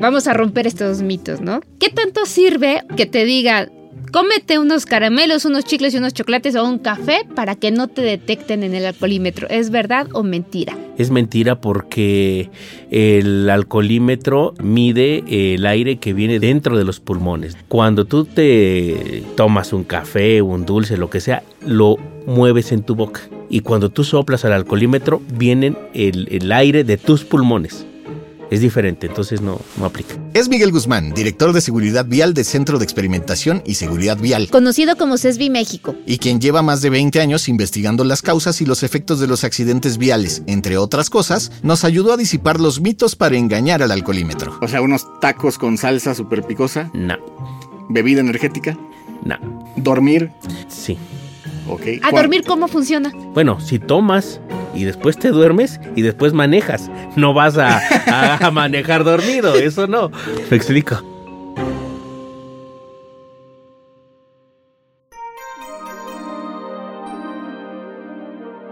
vamos a romper estos mitos, ¿no? ¿Qué tanto sirve que te diga, cómete unos caramelos, unos chicles y unos chocolates o un café para que no te detecten en el alcoholímetro? ¿Es verdad o mentira? Es mentira porque el alcoholímetro mide el aire que viene dentro de los pulmones. Cuando tú te tomas un café, un dulce, lo que sea, lo mueves en tu boca. Y cuando tú soplas al alcoholímetro, viene el, el aire de tus pulmones es diferente, entonces no, no aplica. Es Miguel Guzmán, director de seguridad vial del Centro de Experimentación y Seguridad Vial. Conocido como CESBI México. Y quien lleva más de 20 años investigando las causas y los efectos de los accidentes viales. Entre otras cosas, nos ayudó a disipar los mitos para engañar al alcoholímetro. O sea, unos tacos con salsa súper picosa. No. ¿Bebida energética? No. ¿Dormir? Sí. ¿A dormir cómo funciona? Bueno, si tomas y después te duermes y después manejas. No vas a, a manejar dormido, eso no. Me explico.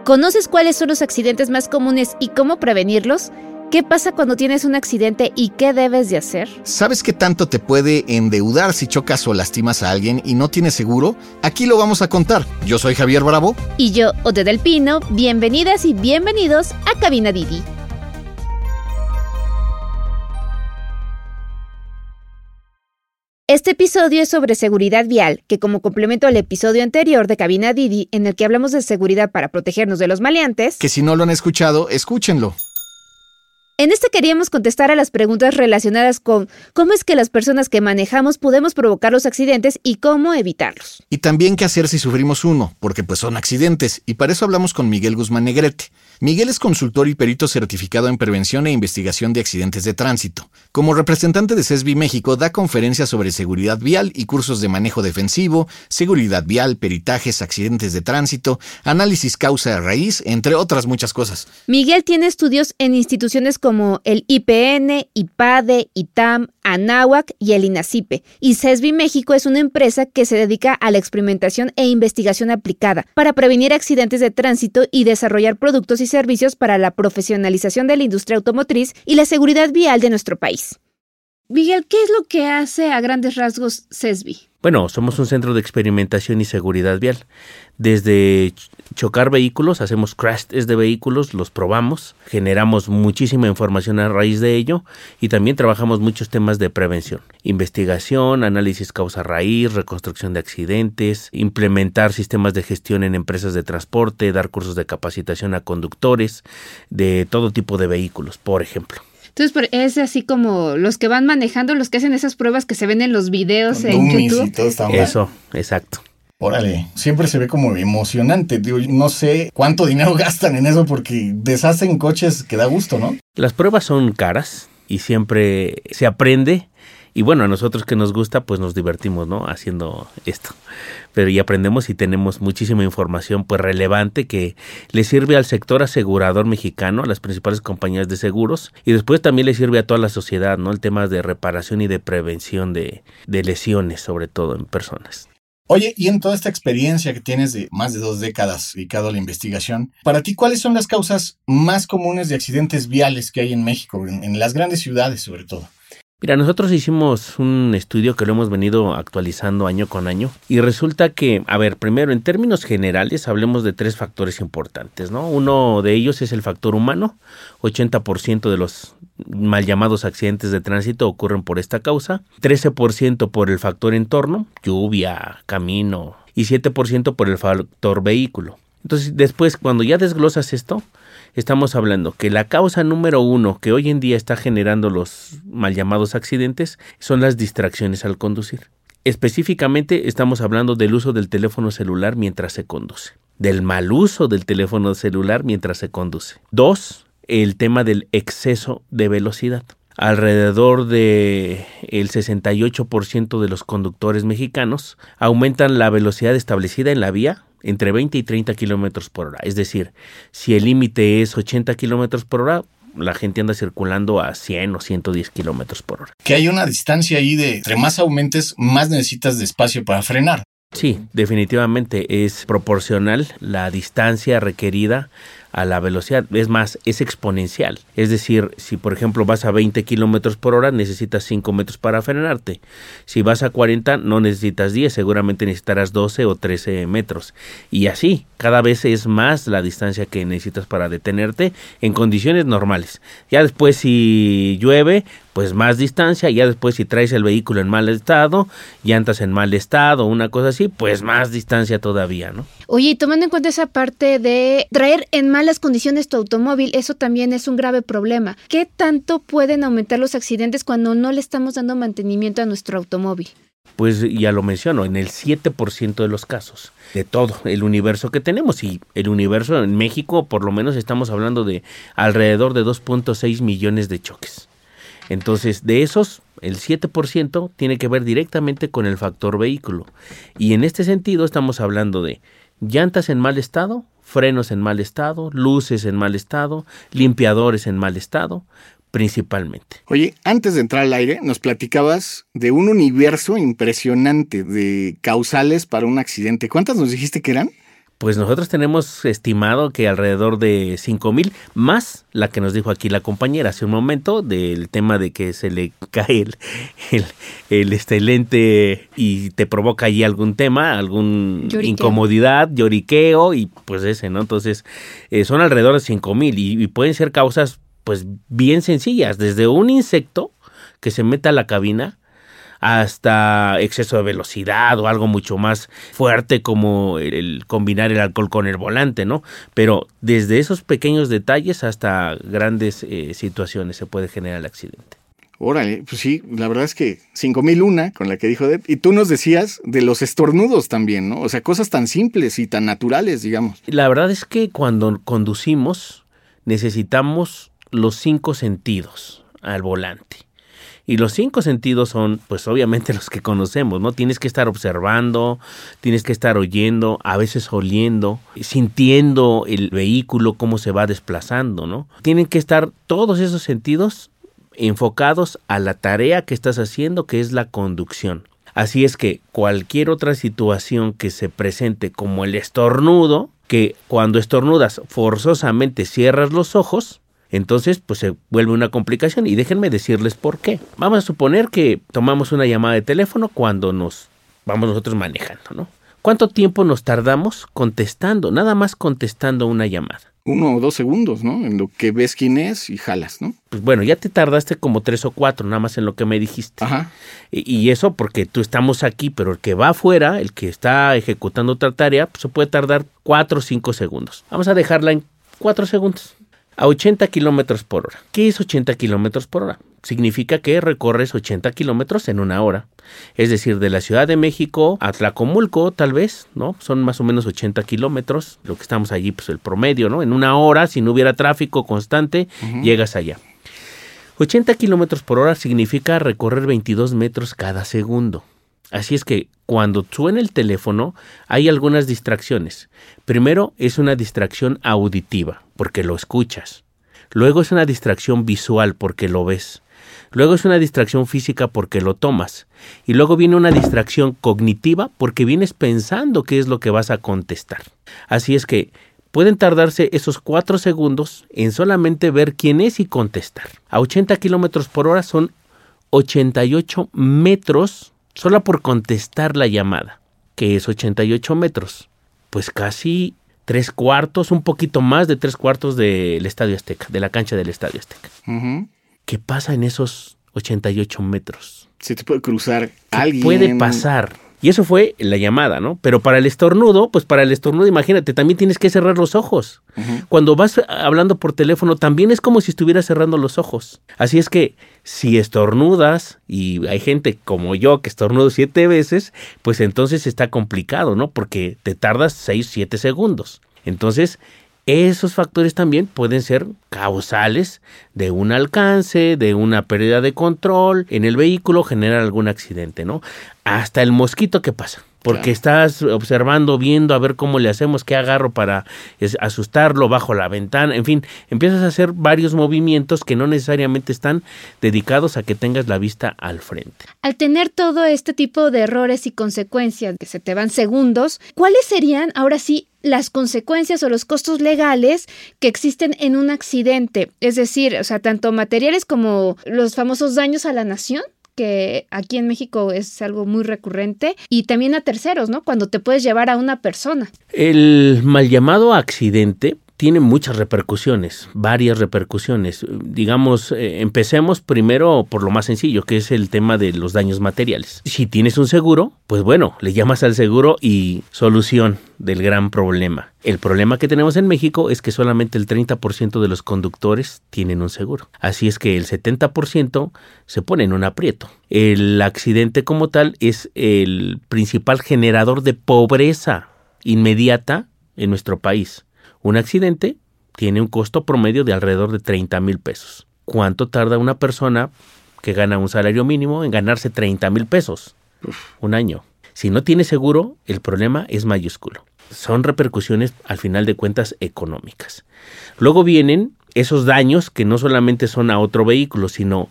¿Conoces cuáles son los accidentes más comunes y cómo prevenirlos? ¿Qué pasa cuando tienes un accidente y qué debes de hacer? ¿Sabes qué tanto te puede endeudar si chocas o lastimas a alguien y no tienes seguro? Aquí lo vamos a contar. Yo soy Javier Bravo. Y yo, Ode del Pino. Bienvenidas y bienvenidos a Cabina Didi. Este episodio es sobre seguridad vial, que como complemento al episodio anterior de Cabina Didi, en el que hablamos de seguridad para protegernos de los maleantes, Que si no lo han escuchado, escúchenlo. En este queríamos contestar a las preguntas relacionadas con cómo es que las personas que manejamos podemos provocar los accidentes y cómo evitarlos. Y también qué hacer si sufrimos uno, porque pues son accidentes, y para eso hablamos con Miguel Guzmán Negrete. Miguel es consultor y perito certificado en prevención e investigación de accidentes de tránsito. Como representante de CESBI México, da conferencias sobre seguridad vial y cursos de manejo defensivo, seguridad vial, peritajes, accidentes de tránsito, análisis causa raíz, entre otras muchas cosas. Miguel tiene estudios en instituciones como el IPN, IPADE, ITAM, ANAhuac y el INACIPE. Y CESBI México es una empresa que se dedica a la experimentación e investigación aplicada para prevenir accidentes de tránsito y desarrollar productos y servicios para la profesionalización de la industria automotriz y la seguridad vial de nuestro país. Miguel, ¿qué es lo que hace a grandes rasgos CESBI? Bueno, somos un centro de experimentación y seguridad vial. Desde ch- chocar vehículos, hacemos crash test de vehículos, los probamos, generamos muchísima información a raíz de ello y también trabajamos muchos temas de prevención, investigación, análisis causa raíz, reconstrucción de accidentes, implementar sistemas de gestión en empresas de transporte, dar cursos de capacitación a conductores de todo tipo de vehículos, por ejemplo. Entonces, por- es así como los que van manejando, los que hacen esas pruebas que se ven en los videos Con en dummies y YouTube. todo esta onda. Eso, exacto. Órale, siempre se ve como emocionante. Digo, no sé cuánto dinero gastan en eso porque deshacen coches que da gusto, ¿no? Las pruebas son caras y siempre se aprende. Y bueno, a nosotros que nos gusta, pues nos divertimos, ¿no? Haciendo esto. Pero y aprendemos y tenemos muchísima información, pues relevante que le sirve al sector asegurador mexicano, a las principales compañías de seguros, y después también le sirve a toda la sociedad, ¿no? El tema de reparación y de prevención de, de lesiones, sobre todo en personas. Oye, y en toda esta experiencia que tienes de más de dos décadas dedicado a la investigación, para ti, ¿cuáles son las causas más comunes de accidentes viales que hay en México, en, en las grandes ciudades sobre todo? Mira, nosotros hicimos un estudio que lo hemos venido actualizando año con año y resulta que, a ver, primero en términos generales hablemos de tres factores importantes, ¿no? Uno de ellos es el factor humano, 80% de los mal llamados accidentes de tránsito ocurren por esta causa, 13% por el factor entorno, lluvia, camino y 7% por el factor vehículo. Entonces, después, cuando ya desglosas esto, estamos hablando que la causa número uno que hoy en día está generando los mal llamados accidentes son las distracciones al conducir. Específicamente estamos hablando del uso del teléfono celular mientras se conduce, del mal uso del teléfono celular mientras se conduce. Dos, el tema del exceso de velocidad. Alrededor de el 68% de los conductores mexicanos aumentan la velocidad establecida en la vía entre 20 y 30 kilómetros por hora. Es decir, si el límite es 80 kilómetros por hora, la gente anda circulando a 100 o 110 kilómetros por hora. Que hay una distancia ahí de, entre más aumentes, más necesitas de espacio para frenar. Sí, definitivamente es proporcional la distancia requerida a la velocidad. Es más, es exponencial. Es decir, si por ejemplo vas a 20 kilómetros por hora, necesitas 5 metros para frenarte. Si vas a 40, no necesitas 10, seguramente necesitarás 12 o 13 metros. Y así, cada vez es más la distancia que necesitas para detenerte en condiciones normales. Ya después, si llueve, pues más distancia, ya después si traes el vehículo en mal estado, llantas en mal estado, una cosa así, pues más distancia todavía, ¿no? Oye, tomando en cuenta esa parte de traer en malas condiciones tu automóvil, eso también es un grave problema. ¿Qué tanto pueden aumentar los accidentes cuando no le estamos dando mantenimiento a nuestro automóvil? Pues ya lo menciono, en el 7% de los casos de todo el universo que tenemos. Y el universo en México, por lo menos estamos hablando de alrededor de 2.6 millones de choques. Entonces, de esos, el 7% tiene que ver directamente con el factor vehículo. Y en este sentido estamos hablando de llantas en mal estado, frenos en mal estado, luces en mal estado, limpiadores en mal estado, principalmente. Oye, antes de entrar al aire, nos platicabas de un universo impresionante de causales para un accidente. ¿Cuántas nos dijiste que eran? Pues nosotros tenemos estimado que alrededor de cinco mil, más la que nos dijo aquí la compañera hace un momento del tema de que se le cae el, el, este lente y te provoca allí algún tema, algún incomodidad, lloriqueo y pues ese, ¿no? Entonces eh, son alrededor de cinco mil y, y pueden ser causas pues bien sencillas, desde un insecto que se meta a la cabina, hasta exceso de velocidad o algo mucho más fuerte como el, combinar el alcohol con el volante, ¿no? Pero desde esos pequeños detalles hasta grandes eh, situaciones se puede generar el accidente. Órale, pues sí, la verdad es que 5001 con la que dijo Deb. Y tú nos decías de los estornudos también, ¿no? O sea, cosas tan simples y tan naturales, digamos. La verdad es que cuando conducimos necesitamos los cinco sentidos al volante. Y los cinco sentidos son, pues obviamente los que conocemos, ¿no? Tienes que estar observando, tienes que estar oyendo, a veces oliendo, sintiendo el vehículo, cómo se va desplazando, ¿no? Tienen que estar todos esos sentidos enfocados a la tarea que estás haciendo, que es la conducción. Así es que cualquier otra situación que se presente como el estornudo, que cuando estornudas forzosamente cierras los ojos, entonces, pues se vuelve una complicación y déjenme decirles por qué. Vamos a suponer que tomamos una llamada de teléfono cuando nos vamos nosotros manejando, ¿no? ¿Cuánto tiempo nos tardamos contestando, nada más contestando una llamada? Uno o dos segundos, ¿no? En lo que ves quién es y jalas, ¿no? Pues bueno, ya te tardaste como tres o cuatro, nada más en lo que me dijiste. Ajá. Y, eso porque tú estamos aquí, pero el que va afuera, el que está ejecutando otra tarea, pues se puede tardar cuatro o cinco segundos. Vamos a dejarla en cuatro segundos a 80 kilómetros por hora. ¿Qué es 80 kilómetros por hora? Significa que recorres 80 kilómetros en una hora. Es decir, de la Ciudad de México a Tlacomulco, tal vez, ¿no? Son más o menos 80 kilómetros, lo que estamos allí, pues el promedio, ¿no? En una hora, si no hubiera tráfico constante, llegas allá. 80 kilómetros por hora significa recorrer 22 metros cada segundo. Así es que cuando suena el teléfono hay algunas distracciones. Primero es una distracción auditiva, porque lo escuchas. Luego es una distracción visual, porque lo ves. Luego es una distracción física porque lo tomas. Y luego viene una distracción cognitiva porque vienes pensando qué es lo que vas a contestar. Así es que pueden tardarse esos cuatro segundos en solamente ver quién es y contestar. A 80 kilómetros por hora son 88 metros solo por contestar la llamada, que es 88 metros, pues casi tres cuartos, un poquito más de tres cuartos del Estadio Azteca, de la cancha del Estadio Azteca. ¿Qué pasa en esos 88 metros? Se te puede cruzar alguien. Puede pasar. Y eso fue la llamada, ¿no? Pero para el estornudo, pues para el estornudo, imagínate, también tienes que cerrar los ojos. Cuando vas hablando por teléfono, también es como si estuvieras cerrando los ojos. Así es que si estornudas, y hay gente como yo que estornudo siete veces, pues entonces está complicado, ¿no? Porque te tardas seis, siete segundos. Entonces, esos factores también pueden ser causales de un alcance, de una pérdida de control en el vehículo, generar algún accidente, ¿no? Hasta el mosquito que pasa. Porque estás observando, viendo a ver cómo le hacemos, qué agarro para asustarlo bajo la ventana, en fin, empiezas a hacer varios movimientos que no necesariamente están dedicados a que tengas la vista al frente. Al tener todo este tipo de errores y consecuencias que se te van segundos, ¿cuáles serían ahora sí las consecuencias o los costos legales que existen en un accidente. Es decir, o sea, tanto materiales como los famosos daños a la nación que aquí en México es algo muy recurrente, y también a terceros, ¿no? Cuando te puedes llevar a una persona. El mal llamado accidente tiene muchas repercusiones, varias repercusiones. Digamos, eh, empecemos primero por lo más sencillo, que es el tema de los daños materiales. Si tienes un seguro, pues bueno, le llamas al seguro y solución del gran problema. El problema que tenemos en México es que solamente el 30% de los conductores tienen un seguro. Así es que el 70% se pone en un aprieto. El accidente como tal es el principal generador de pobreza inmediata en nuestro país. Un accidente tiene un costo promedio de alrededor de 30 mil pesos. ¿Cuánto tarda una persona que gana un salario mínimo en ganarse 30 mil pesos? Un año. Si no tiene seguro, el problema es mayúsculo. Son repercusiones, al final de cuentas, económicas. Luego vienen esos daños que no solamente son a otro vehículo, sino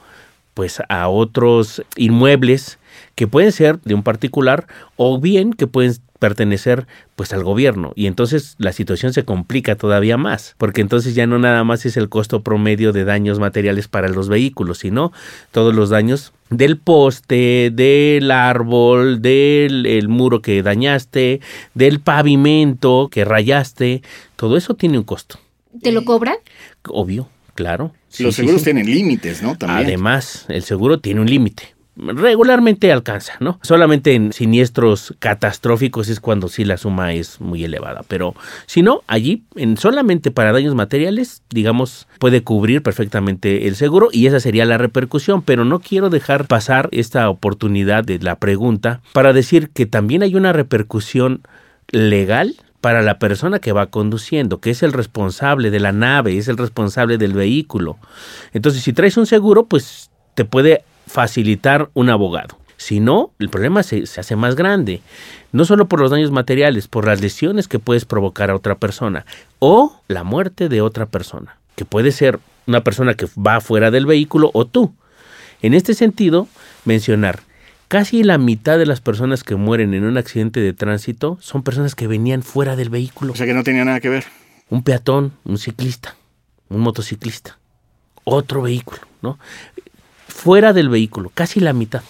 pues a otros inmuebles que pueden ser de un particular o bien que pueden pertenecer pues al gobierno y entonces la situación se complica todavía más porque entonces ya no nada más es el costo promedio de daños materiales para los vehículos sino todos los daños del poste, del árbol, del muro que dañaste, del pavimento que rayaste, todo eso tiene un costo. ¿Te lo cobran? Obvio, claro. Los seguros tienen límites, ¿no? También. Además, el seguro tiene un límite regularmente alcanza, ¿no? Solamente en siniestros catastróficos es cuando sí la suma es muy elevada, pero si no, allí en solamente para daños materiales, digamos, puede cubrir perfectamente el seguro y esa sería la repercusión, pero no quiero dejar pasar esta oportunidad de la pregunta para decir que también hay una repercusión legal para la persona que va conduciendo, que es el responsable de la nave, es el responsable del vehículo. Entonces, si traes un seguro, pues te puede facilitar un abogado. Si no, el problema se, hace más grande. No solo por los daños materiales, por las lesiones que puedes provocar a otra persona o la muerte de otra persona, que puede ser una persona que va fuera del vehículo o tú. En este sentido, mencionar, casi la mitad de las personas que mueren en un accidente de tránsito son personas que venían fuera del vehículo. O sea que no tenía nada que ver. Un peatón, un ciclista, un motociclista, otro vehículo, ¿no? Fuera del vehículo, casi la mitad.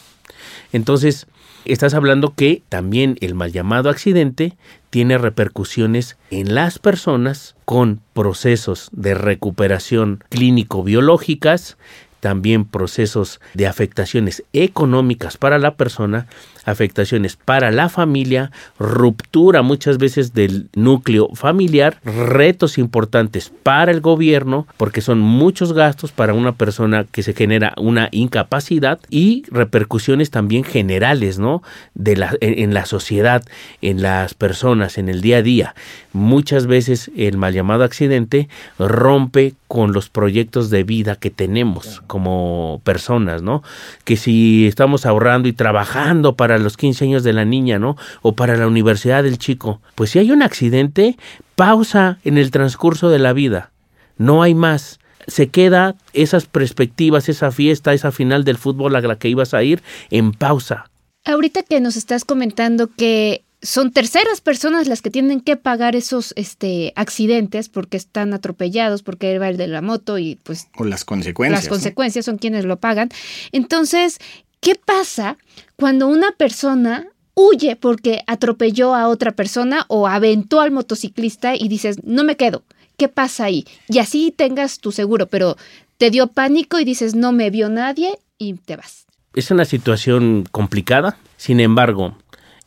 Entonces, estás hablando que también el mal llamado accidente tiene repercusiones en las personas con procesos de recuperación clínico-biológicas, también procesos de afectaciones económicas para la persona afectaciones para la familia, ruptura muchas veces del núcleo familiar, retos importantes para el gobierno, porque son muchos gastos para una persona que se genera una incapacidad y repercusiones también generales, ¿no? De la, en, la sociedad, en las personas, en el día a día. Muchas veces el mal llamado accidente rompe con los proyectos de vida que tenemos como personas, ¿no? Que si estamos ahorrando y trabajando para los 15 años de la niña, ¿no? O para la universidad del chico. Pues si hay un accidente, pausa en el transcurso de la vida. No hay más. Se queda esas perspectivas, esa fiesta, esa final del fútbol a la que ibas a ir en pausa. Ahorita que nos estás comentando que son terceras personas las que tienen que pagar esos este, accidentes porque están atropellados, porque va el de la moto y pues... Con las consecuencias. Las consecuencias son quienes lo pagan. Entonces, ¿Qué pasa cuando una persona huye porque atropelló a otra persona o aventó al motociclista y dices, no me quedo? ¿Qué pasa ahí? Y así tengas tu seguro, pero te dio pánico y dices, no me vio nadie y te vas. Es una situación complicada, sin embargo,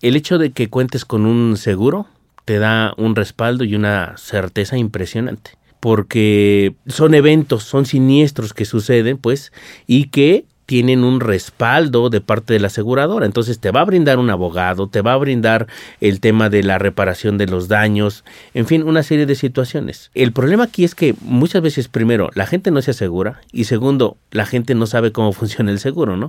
el hecho de que cuentes con un seguro te da un respaldo y una certeza impresionante porque son eventos, son siniestros que suceden, pues, y que tienen un respaldo de parte de la aseguradora. Entonces te va a brindar un abogado, te va a brindar el tema de la reparación de los daños, en fin, una serie de situaciones. El problema aquí es que muchas veces, primero, la gente no se asegura y segundo, la gente no sabe cómo funciona el seguro, ¿no?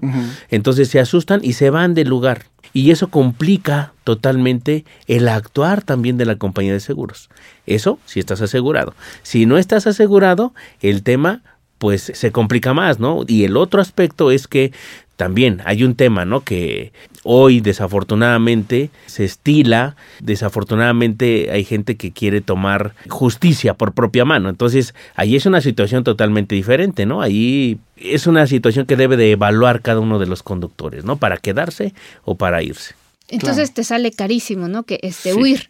Entonces se asustan y se van del lugar. Y eso complica totalmente el actuar también de la compañía de seguros. Eso si estás asegurado. Si no estás asegurado, el tema pues se complica más, ¿no? Y el otro aspecto es que también hay un tema, ¿no? Que hoy desafortunadamente se estila, desafortunadamente hay gente que quiere tomar justicia por propia mano. Entonces, ahí es una situación totalmente diferente, ¿no? Ahí es una situación que debe de evaluar cada uno de los conductores, ¿no? Para quedarse o para irse. Entonces te sale carísimo, ¿no? Que este huir.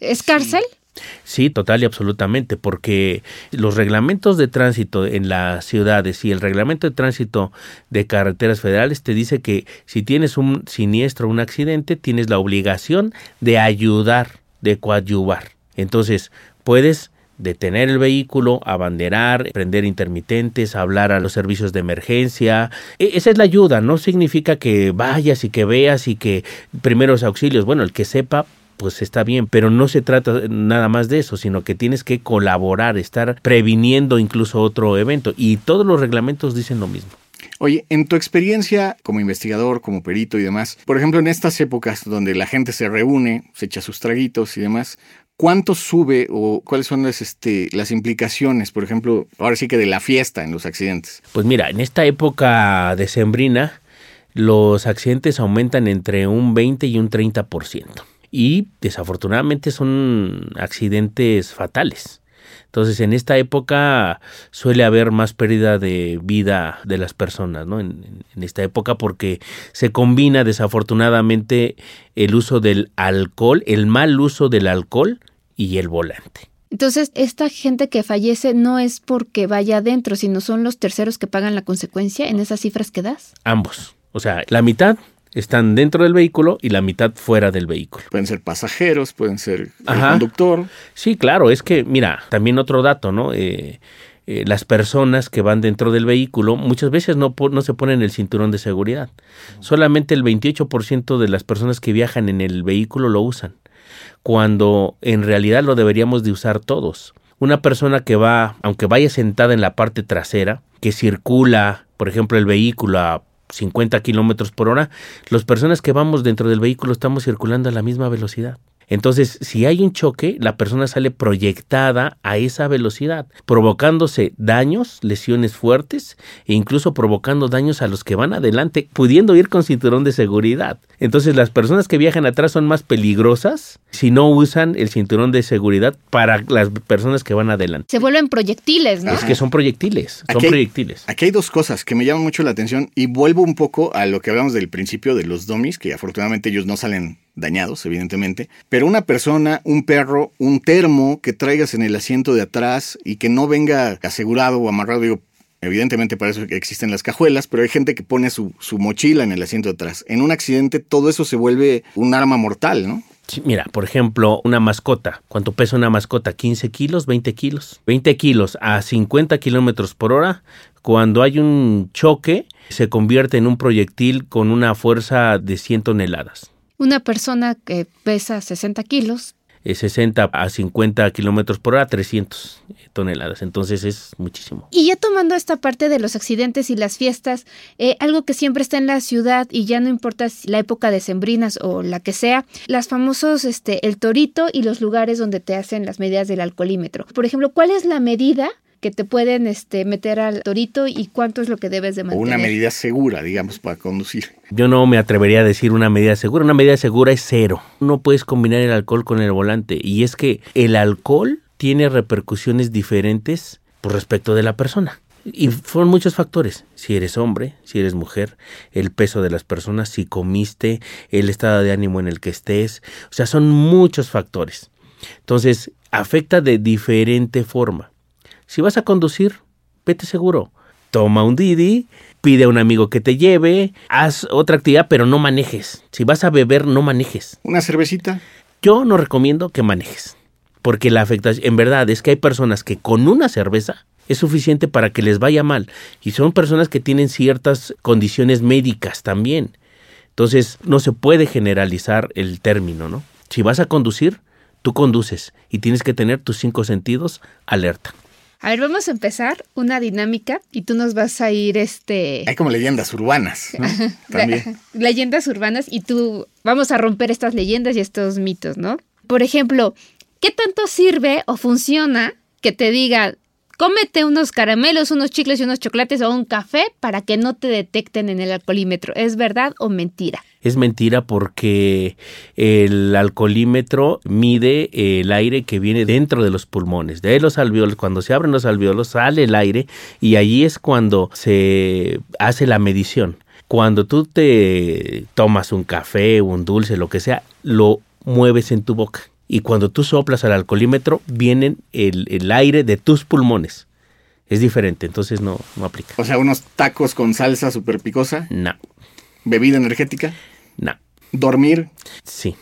¿Es cárcel? Sí, total y absolutamente, porque los reglamentos de tránsito en las ciudades y el reglamento de tránsito de carreteras federales te dice que si tienes un siniestro, un accidente, tienes la obligación de ayudar, de coadyuvar. Entonces, puedes detener el vehículo, abanderar, prender intermitentes, hablar a los servicios de emergencia. E, esa es la ayuda, no significa que vayas y que veas y que primeros auxilios, bueno, el que sepa pues está bien, pero no se trata nada más de eso, sino que tienes que colaborar, estar previniendo incluso otro evento y todos los reglamentos dicen lo mismo. Oye, en tu experiencia como investigador, como perito y demás, por ejemplo, en estas épocas donde la gente se reúne, se echa sus traguitos y demás, ¿cuánto sube o cuáles son las, este, las implicaciones, por ejemplo, ahora sí que de la fiesta en los accidentes? Pues mira, en esta época decembrina, los accidentes aumentan entre un 20 y un 30% y desafortunadamente son accidentes fatales. Entonces, en esta época suele haber más pérdida de vida de las personas, ¿no? En, en, esta época porque se combina desafortunadamente el uso del alcohol, el mal uso del alcohol y el volante. Entonces, esta gente que fallece no es porque vaya adentro, sino son los terceros que pagan la consecuencia en esas cifras que das. Ambos. O sea, la mitad están dentro del vehículo y la mitad fuera del vehículo. Pueden ser pasajeros, pueden ser el conductor. Sí, claro, es que, mira, también otro dato, ¿no? Eh, eh, las personas que van dentro del vehículo muchas veces no, no se ponen el cinturón de seguridad. Solamente el 28% de las personas que viajan en el vehículo lo usan, cuando en realidad lo deberíamos de usar todos. Una persona que va, aunque vaya sentada en la parte trasera, que circula, por ejemplo, el vehículo a 50 kilómetros por hora, las personas que vamos dentro del vehículo estamos circulando a la misma velocidad. Entonces, si hay un choque, la persona sale proyectada a esa velocidad, provocándose daños, lesiones fuertes e incluso provocando daños a los que van adelante, pudiendo ir con cinturón de seguridad. Entonces, las personas que viajan atrás son más peligrosas si no usan el cinturón de seguridad para las personas que van adelante. Se vuelven proyectiles, ¿no? Es que son proyectiles, son proyectiles. Aquí hay dos cosas que me llaman mucho la atención y vuelvo un poco a lo que hablamos del principio de los domis, que afortunadamente ellos no salen dañados, evidentemente, pero una persona, un perro, un termo que traigas en el asiento de atrás y que no venga asegurado o amarrado, digo, Evidentemente para eso existen las cajuelas, pero hay gente que pone su, mochila en el asiento de atrás. En un accidente todo eso se vuelve un arma mortal, ¿no? mira, por ejemplo, una mascota. ¿Cuánto pesa una mascota? ¿15 kilos? ¿20 kilos? 20 kilos a 50 kilómetros por hora. Cuando hay un choque, se convierte en un proyectil con una fuerza de 100 toneladas. Una persona que pesa 60 kilos. 60 eh, a 50 kilómetros por hora, 300 toneladas. Entonces es muchísimo. Y ya tomando esta parte de los accidentes y las fiestas, eh, algo que siempre está en la ciudad y ya no importa si la época de sembrinas o la que sea, las famosos, este, el torito y los lugares donde te hacen las medidas del alcoholímetro. Por ejemplo, ¿cuál es la medida que te pueden este, meter al torito y cuánto es lo que debes de mantener. O una medida segura, digamos, para conducir. Yo no me atrevería a decir una medida segura. Una medida segura es cero. No puedes combinar el alcohol con el volante. Y es que el alcohol tiene repercusiones diferentes por respecto de la persona. Y fueron muchos factores. Si eres hombre, si eres mujer, el peso de las personas, si comiste, el estado de ánimo en el que estés. O sea, son muchos factores. Entonces, afecta de diferente forma. Si vas a conducir, vete seguro. Toma un Didi, pide a un amigo que te lleve, haz otra actividad, pero no manejes. Si vas a beber, no manejes. ¿Una cervecita? Yo no recomiendo que manejes, porque la afectación, en verdad, es que hay personas que con una cerveza es suficiente para que les vaya mal, y son personas que tienen ciertas condiciones médicas también. Entonces, no se puede generalizar el término, ¿no? Si vas a conducir, tú conduces y tienes que tener tus cinco sentidos alerta. A ver, vamos a empezar una dinámica y tú nos vas a ir este... Hay como leyendas urbanas, ¿no? También. leyendas urbanas y tú vamos a romper estas leyendas y estos mitos, ¿no? Por ejemplo, ¿qué tanto sirve o funciona que te diga cómete unos caramelos, unos chicles y unos chocolates o un café para que no te detecten en el alcoholímetro. ¿Es verdad o mentira? Es mentira porque el alcoholímetro mide el aire que viene dentro de los pulmones, de los alveolos. Cuando se abren los alveolos sale el aire y allí es cuando se hace la medición. Cuando tú te tomas un café, un dulce, lo que sea, lo mueves en tu boca. Y cuando tú soplas al alcoholímetro, viene el, el aire de tus pulmones. Es diferente, entonces no, no aplica. O sea, unos tacos con salsa super picosa, No, bebida energética, no, dormir, sí.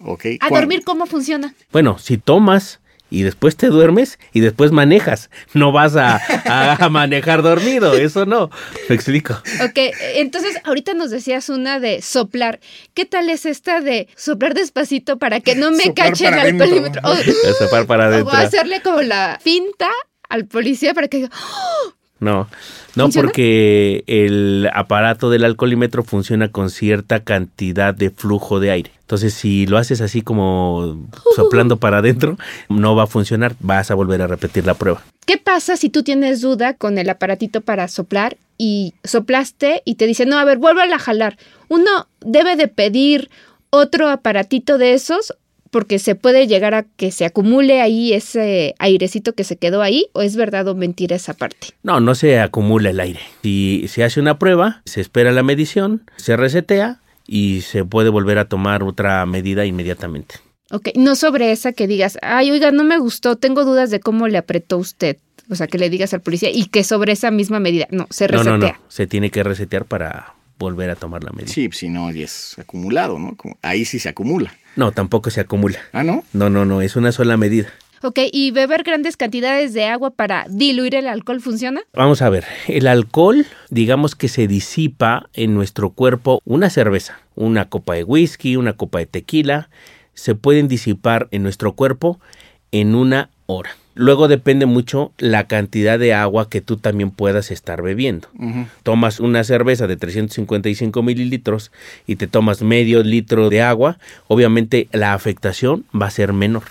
ok. ¿A ¿Cuál? dormir cómo funciona? Bueno, si tomas y después te duermes y después manejas, no vas a, a- a manejar dormido, eso no. Me explico. Ok, entonces ahorita nos decías una de soplar. ¿Qué tal es esta de soplar despacito para que no me Soplar cache el para adentro. alcoholímetro? O, soplar para o hacerle como la finta al policía para que diga, No, no ¿Funciona? porque el aparato del alcoholímetro funciona con cierta cantidad de flujo de aire. Entonces, si lo haces así como soplando para adentro, no va a funcionar. Vas a volver a repetir la prueba. ¿qué pasa si tú tienes duda con el aparatito para soplar y soplaste y te dice, no, a ver, vuélvala a jalar? Uno debe de pedir otro aparatito de esos porque se puede llegar a que se acumule ahí ese airecito que se quedó ahí o es verdad o mentira esa parte. No, no se acumula el aire. Si se hace una prueba, se espera la medición, se resetea y se puede volver a tomar otra medida inmediatamente. Ok, no sobre esa que digas, ay, oiga, no me gustó, tengo dudas de cómo le apretó usted. O sea, que le digas al policía y que sobre esa misma medida. No, se No, resetea. no, no. Se tiene que resetear para volver a tomar la medida. Sí, pues, si no, y es acumulado, ¿no? Como- Ahí sí se acumula. No, tampoco se acumula. Ah, ¿no? No, no, no. Es una sola medida. Ok, ¿y beber grandes cantidades de agua para diluir el alcohol funciona? Vamos a ver, el alcohol, digamos que se disipa en nuestro cuerpo una cerveza, una copa de whisky, una copa de tequila, se pueden disipar en nuestro cuerpo en una hora. Luego depende mucho la cantidad de agua que tú también puedas estar bebiendo. Tomas una cerveza de 355 mililitros y te tomas medio litro de agua, obviamente la afectación va a ser menor.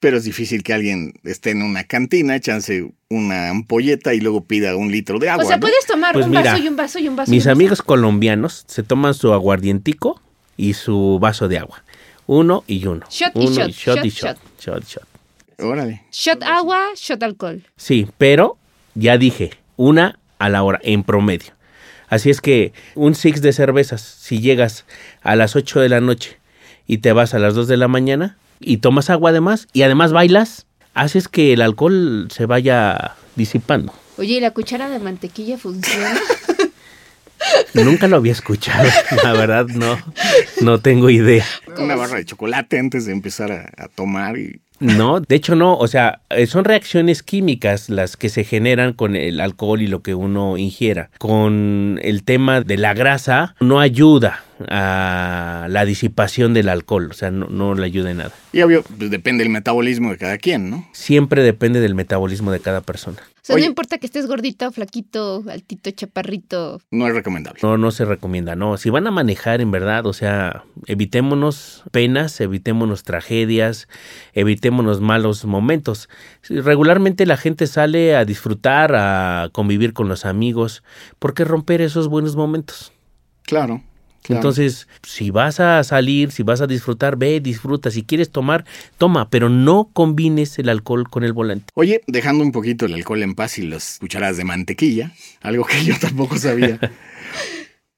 Pero es difícil que alguien esté en una cantina, echanse una ampolleta y luego pida un litro de agua. o sea, ¿no? puedes tomar Pues un mira, vaso y un vaso y un vaso. y Mis un vaso. amigos colombianos se toman su aguardientico y su vaso de agua. Uno y uno. Shot y uno shot, y shot, shot, y shot, shot y shot. Órale. Shot agua, shot alcohol. Sí, pero ya dije, una a la hora en promedio. Así es que un six de cervezas, si llegas a las 8 de la noche y te vas a las 2 de la mañana y tomas agua además y además bailas, haces que el alcohol se vaya disipando. Oye, ¿y la cuchara de mantequilla funciona? Nunca lo había escuchado, la verdad no, no tengo idea. Una barra de chocolate antes de empezar a, a tomar y No, de hecho no, o sea, eh, son reacciones químicas las que se generan con el alcohol y lo que uno ingiera. Con el tema de la grasa no ayuda a la disipación del alcohol, o sea, no, no le ayuda en nada. Y obvio, pues depende del metabolismo de cada quien, ¿no? Siempre depende del metabolismo de cada persona. O sea, Oye. no importa que estés gordito, flaquito, altito, chaparrito. No es recomendable. No, no se recomienda, no. Si van a manejar en verdad, o sea, evitémonos penas, evitémonos tragedias, evitémonos malos momentos. Regularmente la gente sale a disfrutar, a convivir con los amigos. ¿Por qué romper esos buenos momentos? Claro. Claro. Entonces, si vas a salir, si vas a disfrutar, ve, disfruta. Si quieres tomar, toma, pero no combines el alcohol con el volante. Oye, dejando un poquito el alcohol en paz y las cucharadas de mantequilla, algo que yo tampoco sabía.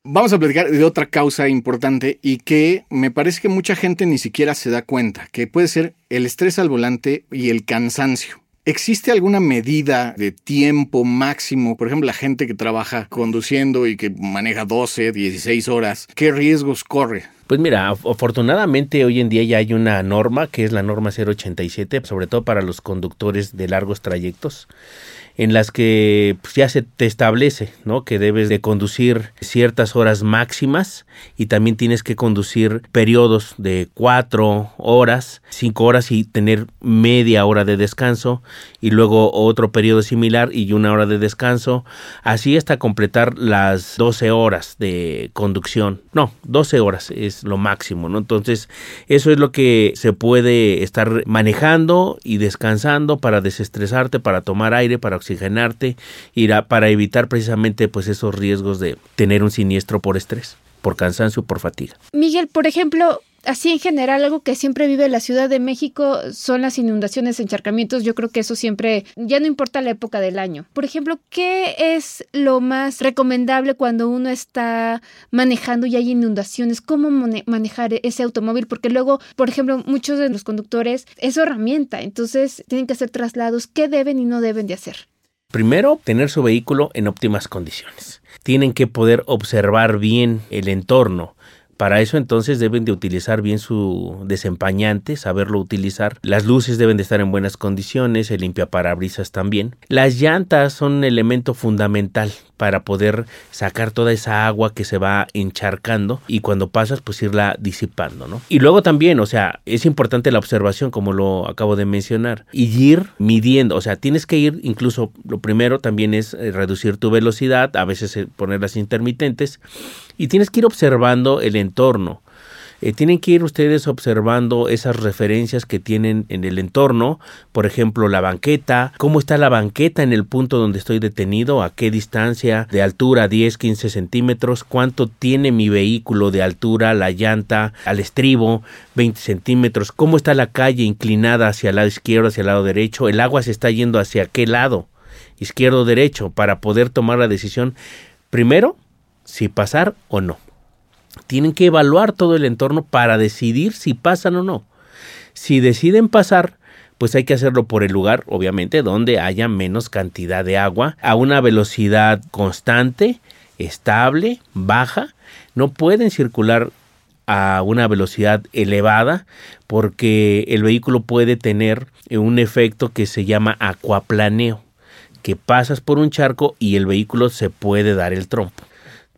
Vamos a platicar de otra causa importante y que me parece que mucha gente ni siquiera se da cuenta, que puede ser el estrés al volante y el cansancio. ¿Existe alguna medida de tiempo máximo? Por ejemplo, la gente que trabaja conduciendo y que maneja 12, 16 horas, ¿qué riesgos corre? Pues mira, af- afortunadamente hoy en día ya hay una norma que es la norma 087, sobre todo para los conductores de largos trayectos, en las que pues, ya se te establece, ¿no? Que debes de conducir ciertas horas máximas y también tienes que conducir periodos de cuatro horas, cinco horas y tener media hora de descanso y luego otro periodo similar y una hora de descanso, así hasta completar las 12 horas de conducción. No, 12 horas es lo máximo, ¿no? Entonces, eso es lo que se puede estar manejando y descansando para desestresarte, para tomar aire, para oxigenarte y para evitar precisamente pues esos riesgos de tener un siniestro por estrés, por cansancio, por fatiga. Miguel, por ejemplo, así en general, algo que siempre vive la Ciudad de México son las inundaciones, encharcamientos. Yo creo que eso siempre, ya no importa la época del año. Por ejemplo, ¿qué es lo más recomendable cuando uno está manejando y hay inundaciones? ¿Cómo manejar ese automóvil? Porque luego, por ejemplo, muchos de los conductores es herramienta, entonces tienen que hacer traslados. ¿Qué deben y no deben de hacer? Primero, tener su vehículo en óptimas condiciones. Tienen que poder observar bien el entorno, para eso entonces deben de utilizar bien su desempañante, saberlo utilizar. Las luces deben de estar en buenas condiciones, el limpiaparabrisas también. Las llantas son un elemento fundamental para poder sacar toda esa agua que se va encharcando y cuando pasas pues irla disipando, ¿no? Y luego también, o sea, es importante la observación como lo acabo de mencionar y ir midiendo, o sea, tienes que ir incluso lo primero también es eh, reducir tu velocidad, a veces eh, poner las intermitentes y tienes que ir observando el entorno. Eh, tienen que ir ustedes observando esas referencias que tienen en el entorno, por ejemplo la banqueta, cómo está la banqueta en el punto donde estoy detenido, a qué distancia de altura, 10, 15 centímetros, cuánto tiene mi vehículo de altura, la llanta al estribo, 20 centímetros, cómo está la calle inclinada hacia el lado izquierdo, hacia el lado derecho, el agua se está yendo hacia qué lado, izquierdo derecho, para poder tomar la decisión primero si pasar o no. Tienen que evaluar todo el entorno para decidir si pasan o no. Si deciden pasar, pues hay que hacerlo por el lugar, obviamente, donde haya menos cantidad de agua, a una velocidad constante, estable, baja. No pueden circular a una velocidad elevada porque el vehículo puede tener un efecto que se llama acuaplaneo, que pasas por un charco y el vehículo se puede dar el trompo.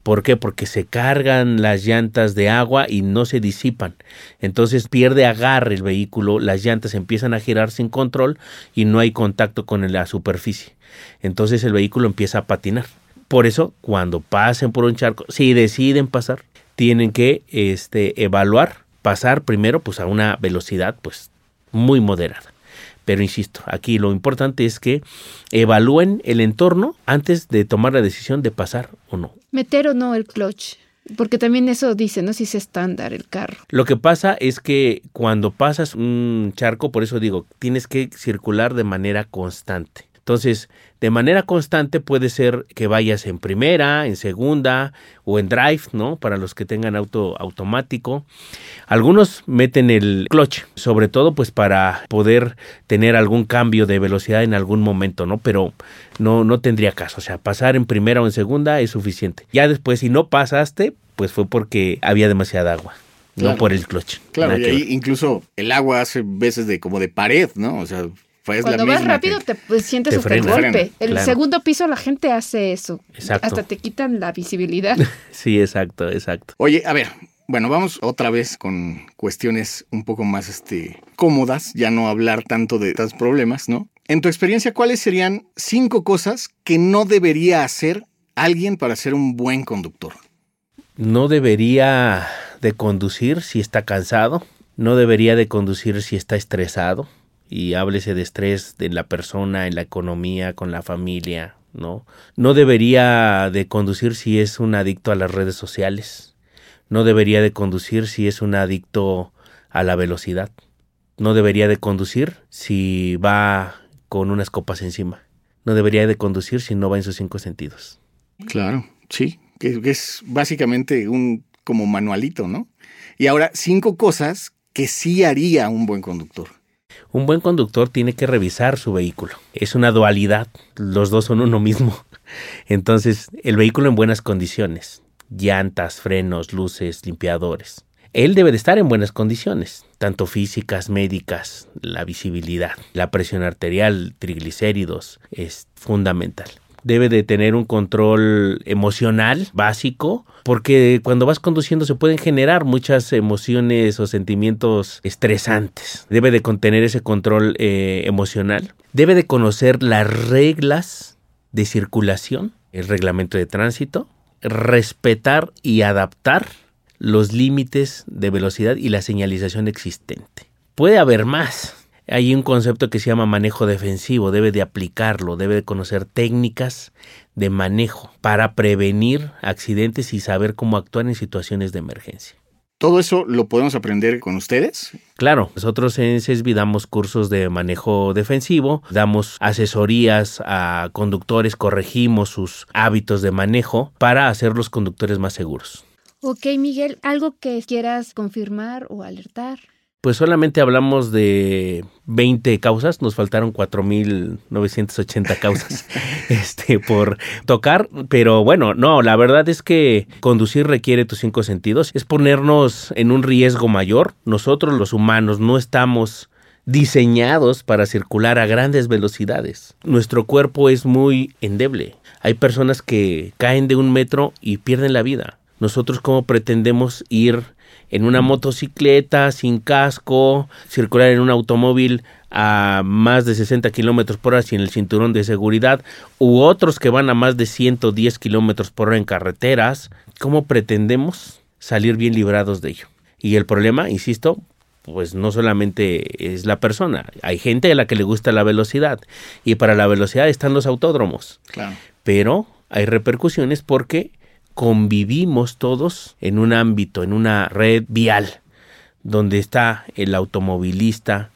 ¿Por qué? Porque se cargan las llantas de agua y no se disipan. Entonces pierde agarre el vehículo, las llantas empiezan a girar sin control y no hay contacto con la superficie. Entonces el vehículo empieza a patinar. Por eso, cuando pasen por un charco, si deciden pasar, tienen que este, evaluar, pasar primero pues a una velocidad pues muy moderada. Pero insisto, aquí lo importante es que evalúen el entorno antes de tomar la decisión de pasar o no. Meter o no el clutch. Porque también eso dice, ¿no? Si es estándar el carro. Lo que pasa es que cuando pasas un charco, por eso digo, tienes que circular de manera constante. Entonces, de manera constante puede ser que vayas en primera, en segunda o en drive, ¿no? Para los que tengan auto automático. Algunos meten el clutch, sobre todo pues para poder tener algún cambio de velocidad en algún momento, ¿no? Pero no, no tendría caso. O sea, pasar en primera o en segunda es suficiente. Ya después, si no pasaste, pues fue porque había demasiada agua. No por el clutch. Claro, y ahí incluso el agua hace veces de como de pared, ¿no? O sea, cuando vas rápido te pues, sientes hasta el golpe. El segundo piso la gente hace eso. Hasta te quitan la visibilidad. sí, exacto, exacto. Oye, a ver, bueno, vamos otra vez con cuestiones un poco más este, cómodas, ya no hablar tanto de estos problemas, ¿no? En tu experiencia, ¿cuáles serían cinco cosas que no debería hacer alguien para ser un buen conductor? No debería de conducir si está cansado, no debería de conducir si está estresado, y háblese de estrés de la persona, en la economía, con la familia, ¿no? No debería de conducir si es un adicto a las redes sociales, no debería de conducir si es un adicto a la velocidad, no debería de conducir si va con unas copas encima, no debería de conducir si no va en sus cinco sentidos. Claro, sí, que es básicamente un como manualito, ¿no? Y ahora, cinco cosas que sí haría un buen conductor. Un buen conductor tiene que revisar su vehículo. Es una dualidad, los dos son uno mismo. Entonces, el vehículo en buenas condiciones, llantas, frenos, luces, limpiadores. Él debe de estar en buenas condiciones, tanto físicas, médicas, la visibilidad, la presión arterial, triglicéridos, es fundamental debe de tener un control emocional básico, porque cuando vas conduciendo se pueden generar muchas emociones o sentimientos estresantes. Debe de contener ese control eh, emocional. Debe de conocer las reglas de circulación, el reglamento de tránsito, respetar y adaptar los límites de velocidad y la señalización existente. Puede haber más. Hay un concepto que se llama manejo defensivo, debe de aplicarlo, debe de conocer técnicas de manejo para prevenir accidentes y saber cómo actuar en situaciones de emergencia. ¿Todo eso lo podemos aprender con ustedes? Claro, nosotros en CESBI damos cursos de manejo defensivo, damos asesorías a conductores, corregimos sus hábitos de manejo para hacer los conductores más seguros. Ok, Miguel, ¿algo que quieras confirmar o alertar? Pues solamente hablamos de 20 causas, nos faltaron 4.980 causas este, por tocar, pero bueno, no, la verdad es que conducir requiere tus cinco sentidos, es ponernos en un riesgo mayor, nosotros los humanos no estamos diseñados para circular a grandes velocidades, nuestro cuerpo es muy endeble, hay personas que caen de un metro y pierden la vida, nosotros cómo pretendemos ir en una motocicleta sin casco, circular en un automóvil a más de 60 kilómetros por hora sin el cinturón de seguridad, u otros que van a más de 110 kilómetros por hora en carreteras, ¿cómo pretendemos salir bien librados de ello? Y el problema, insisto, pues no solamente es la persona, hay gente a la que le gusta la velocidad y para la velocidad están los autódromos. Claro. Pero hay repercusiones porque convivimos todos en un ámbito, en una red vial, donde está el automovilista,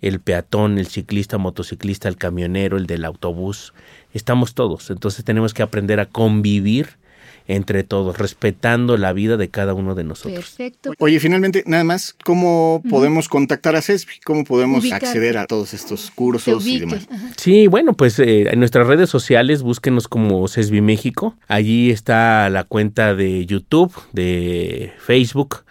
el peatón, el ciclista, motociclista, el camionero, el del autobús, estamos todos. Entonces tenemos que aprender a convivir entre todos, respetando la vida de cada uno de nosotros. Perfecto. Oye, finalmente, nada más, ¿cómo podemos contactar a CESBI? ¿Cómo podemos Ubicarte. acceder a todos estos cursos y demás? Ajá. Sí, bueno, pues eh, en nuestras redes sociales búsquenos como CESBI México. Allí está la cuenta de YouTube, de Facebook,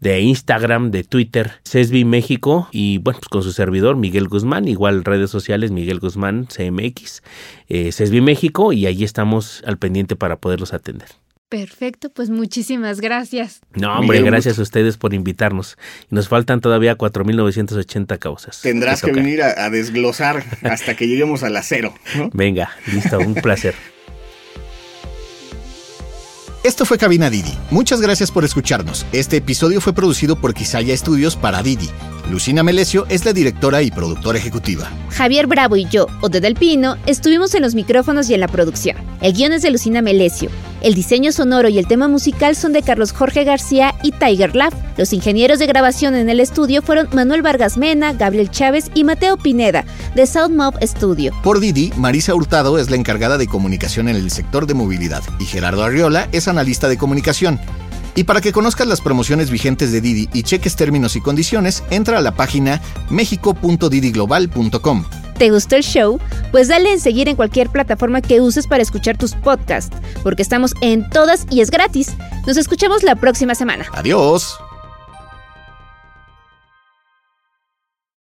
de Instagram, de Twitter, CESBI México y bueno, pues con su servidor Miguel Guzmán, igual redes sociales Miguel Guzmán CMX, eh, CESBI México y allí estamos al pendiente para poderlos atender. Perfecto, pues muchísimas gracias. No, hombre, Miguel, gracias a ustedes por invitarnos. Y nos faltan todavía 4.980 causas. Tendrás que venir a, a desglosar hasta que lleguemos a la cero, ¿no? Venga, listo, un placer. Esto fue Cabina Didi. Muchas gracias por escucharnos. Este episodio fue producido por Quisaya Estudios para Didi. Lucina Melesio es la directora y productora ejecutiva. Javier Bravo y yo, Ode del Pino, estuvimos en los micrófonos y en la producción. El guion es de Lucina Melesio. El diseño sonoro y el tema musical son de Carlos Jorge García y Tiger Love. Los ingenieros de grabación en el estudio fueron Manuel Vargas Mena, Gabriel Chávez y Mateo Pineda, de Sound Mob Studio. Por Didi, Marisa Hurtado es la encargada de comunicación en el sector de movilidad y Gerardo Arriola es analista de comunicación. Y para que conozcas las promociones vigentes de Didi y cheques términos y condiciones, entra a la página mexico.didiglobal.com. ¿Te gustó el show? Pues dale en seguir en cualquier plataforma que uses para escuchar tus podcasts, porque estamos en todas y es gratis. Nos escuchamos la próxima semana. Adiós.